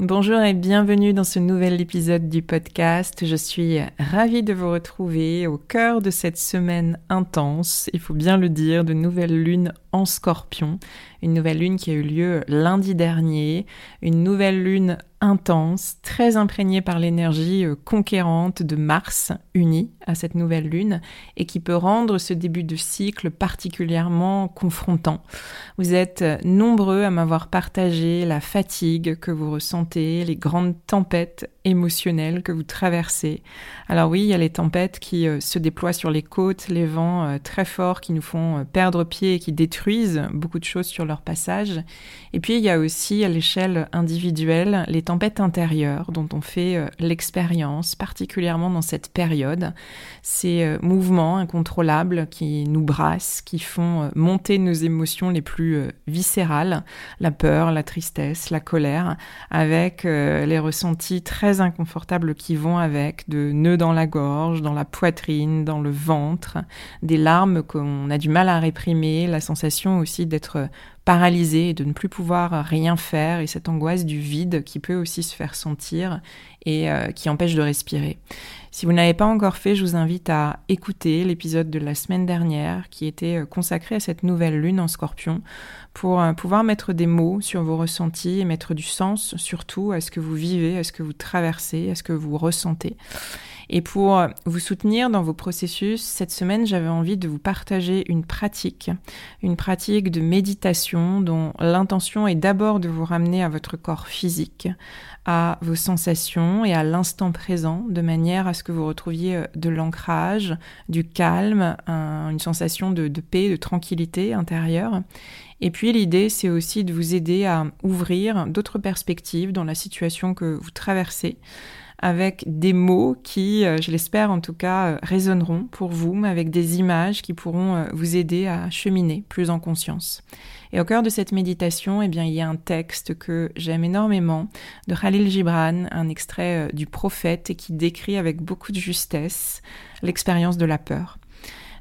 Bonjour et bienvenue dans ce nouvel épisode du podcast. Je suis ravie de vous retrouver au cœur de cette semaine intense, il faut bien le dire, de nouvelle lune en scorpion. Une nouvelle lune qui a eu lieu lundi dernier, une nouvelle lune intense, très imprégnée par l'énergie euh, conquérante de Mars uni à cette nouvelle lune et qui peut rendre ce début de cycle particulièrement confrontant. Vous êtes nombreux à m'avoir partagé la fatigue que vous ressentez, les grandes tempêtes émotionnelles que vous traversez. Alors oui, il y a les tempêtes qui euh, se déploient sur les côtes, les vents euh, très forts qui nous font perdre pied et qui détruisent beaucoup de choses sur leur passage. Et puis il y a aussi à l'échelle individuelle les tempêtes intérieures dont on fait euh, l'expérience, particulièrement dans cette période. Ces euh, mouvements incontrôlables qui nous brassent, qui font euh, monter nos émotions les plus viscérales, la peur, la tristesse, la colère, avec les ressentis très inconfortables qui vont avec, de nœuds dans la gorge, dans la poitrine, dans le ventre, des larmes qu'on a du mal à réprimer, la sensation aussi d'être paralysé et de ne plus pouvoir rien faire et cette angoisse du vide qui peut aussi se faire sentir et euh, qui empêche de respirer. Si vous n'avez pas encore fait, je vous invite à écouter l'épisode de la semaine dernière qui était euh, consacré à cette nouvelle lune en scorpion pour euh, pouvoir mettre des mots sur vos ressentis et mettre du sens surtout à ce que vous vivez, à ce que vous traversez, à ce que vous ressentez. Et pour vous soutenir dans vos processus, cette semaine, j'avais envie de vous partager une pratique, une pratique de méditation dont l'intention est d'abord de vous ramener à votre corps physique, à vos sensations et à l'instant présent, de manière à ce que vous retrouviez euh, de l'ancrage, du calme, une sensation de, de paix, de tranquillité intérieure. Et puis l'idée, c'est aussi de vous aider à ouvrir d'autres perspectives dans la situation que vous traversez, avec des mots qui, euh, je l'espère en tout cas, euh, résonneront pour vous, mais avec des images qui pourront euh, vous aider à cheminer plus en conscience. Et au cœur de cette méditation, eh bien, il y a un texte que j'aime énormément de Khalil Gibran, un extrait du prophète et qui décrit avec beaucoup de justesse l'expérience de la peur.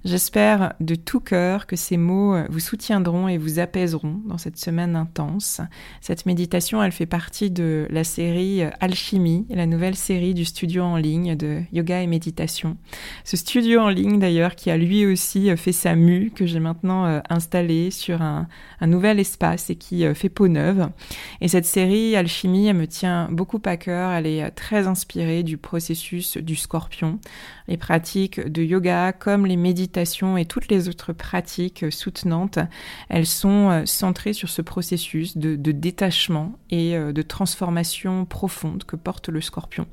J'espère de tout cœur que ces mots euh, vous soutiendront et vous apaiseront dans cette semaine intense. Cette méditation, elle fait partie de la série euh, Alchimie, la nouvelle série du studio en ligne de yoga et méditation. Ce studio en ligne d'ailleurs qui a lui aussi euh, fait sa mue que j'ai maintenant installée sur un, un, nouvel espace et qui fait peau neuve. Et cette série Alchimie, elle me tient beaucoup à cœur. Elle est très inspirée du processus du scorpion. Les pratiques de yoga comme les méditations et toutes les autres pratiques soutenantes, elles sont euh, centrées sur ce processus de, détachement et euh, de transformation profonde que porte le scorpion.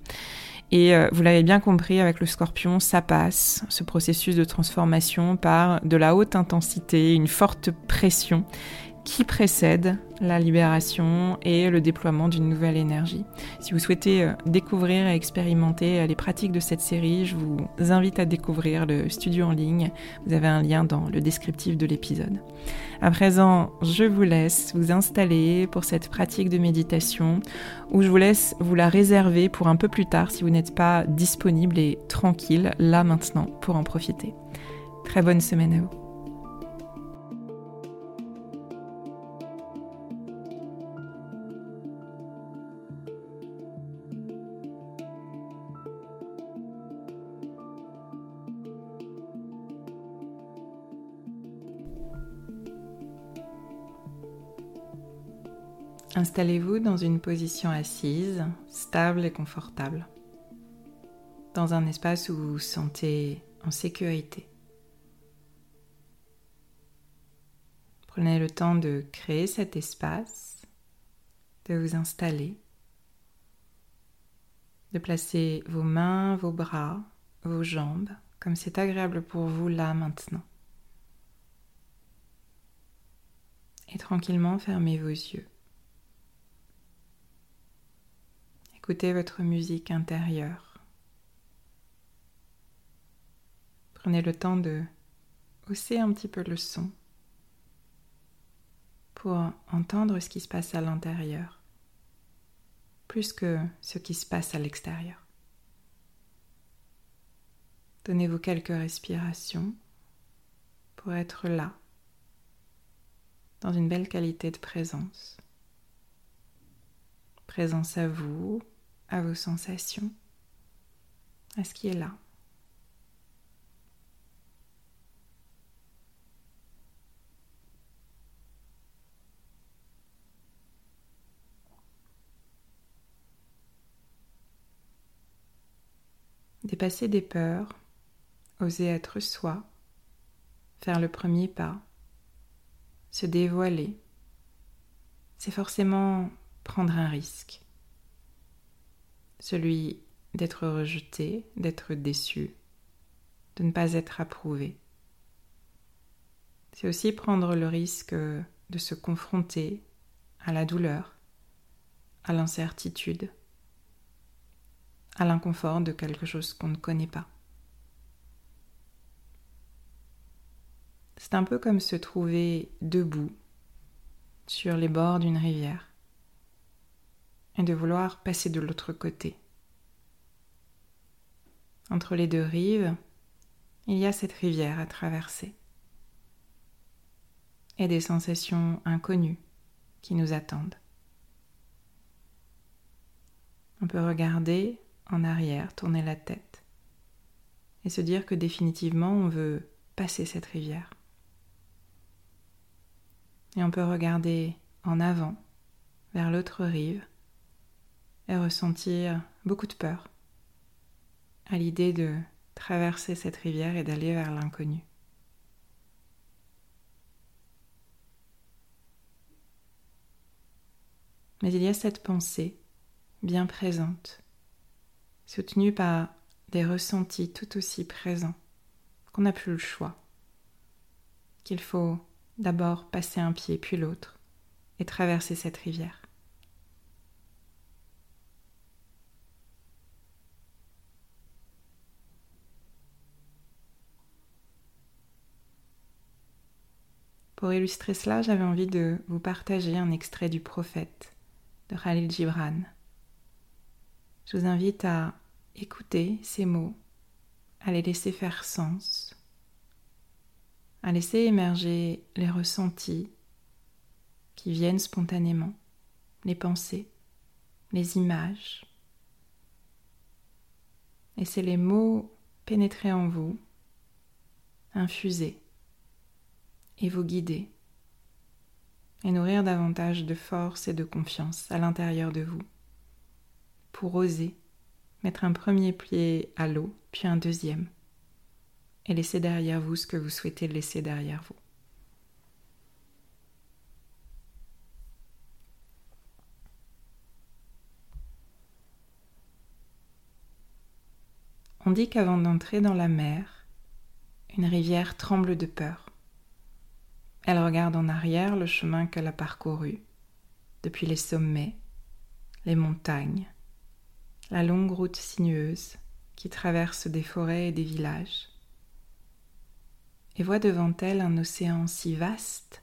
Et euh, vous l'avez bien compris, avec le scorpion, ça passe, ce processus de transformation, par de la haute intensité, une forte pression qui précède la libération et le déploiement d'une nouvelle énergie. Si vous souhaitez euh, découvrir et expérimenter euh, les pratiques de cette série, je vous invite à découvrir le studio en ligne. Vous avez un lien dans le descriptif de l'épisode. À présent, je vous laisse vous installer pour cette pratique de méditation où je vous laisse vous la réserver pour un peu plus tard si vous n'êtes pas disponible et tranquille là maintenant pour en profiter. Très bonne semaine à vous. Installez-vous dans une position assise, stable et confortable, dans un espace où vous vous sentez en sécurité. Prenez le temps de créer cet espace, de vous installer, de placer vos mains, vos bras, vos jambes, comme c'est agréable pour vous là maintenant. Et tranquillement fermez vos yeux. Écoutez votre musique intérieure. Prenez le temps de hausser un petit peu le son pour entendre ce qui se passe à l'intérieur, plus que ce qui se passe à l'extérieur. Donnez-vous quelques respirations pour être là, dans une belle qualité de présence. Présence à vous, à vos sensations, à ce qui est là. Dépasser des peurs, oser être soi, faire le premier pas, se dévoiler, c'est forcément prendre un risque celui d'être rejeté, d'être déçu, de ne pas être approuvé. C'est aussi prendre le risque de se confronter à la douleur, à l'incertitude, à l'inconfort de quelque chose qu'on ne connaît pas. C'est un peu comme se trouver debout sur les bords d'une rivière et de vouloir passer de l'autre côté. Entre les deux rives, il y a cette rivière à traverser et des sensations inconnues qui nous attendent. On peut regarder en arrière, tourner la tête et se dire que définitivement on veut passer cette rivière. Et on peut regarder en avant, vers l'autre rive, et ressentir beaucoup de peur à l'idée de traverser cette rivière et d'aller vers l'inconnu. Mais il y a cette pensée bien présente, soutenue par des ressentis tout aussi présents, qu'on n'a plus le choix, qu'il faut d'abord passer un pied puis l'autre et traverser cette rivière. Pour illustrer cela, j'avais envie de vous partager un extrait du prophète de Khalil Gibran. Je vous invite à écouter ces mots, à les laisser faire sens, à laisser émerger les ressentis qui viennent spontanément, les pensées, les images. Laissez les mots pénétrer en vous, infuser et vous guider et nourrir davantage de force et de confiance à l'intérieur de vous pour oser mettre un premier pied à l'eau, puis un deuxième, et laisser derrière vous ce que vous souhaitez laisser derrière vous. On dit qu'avant d'entrer dans la mer, une rivière tremble de peur Elle regarde en arrière le chemin qu'elle a parcouru, depuis les sommets, les montagnes, la longue route sinueuse qui traverse des forêts et des villages, et voit devant elle un océan si vaste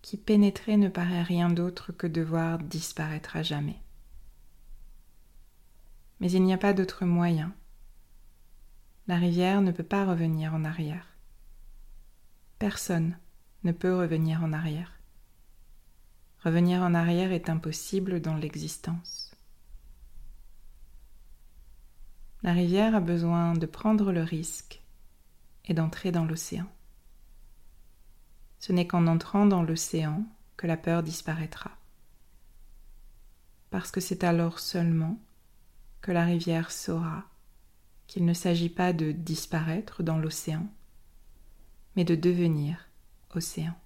qui pénétrer ne paraît rien d'autre que devoir disparaître à jamais. Mais il n'y a pas d'autre moyen. La rivière ne peut pas revenir en arrière. Personne ne peut revenir en arrière. Revenir en arrière est impossible dans l'existence. La rivière a besoin de prendre le risque et d'entrer dans l'océan. Ce n'est qu'en entrant dans l'océan que la peur disparaîtra. Parce que c'est alors seulement que la rivière saura qu'il ne s'agit pas de disparaître dans l'océan, mais de devenir océan.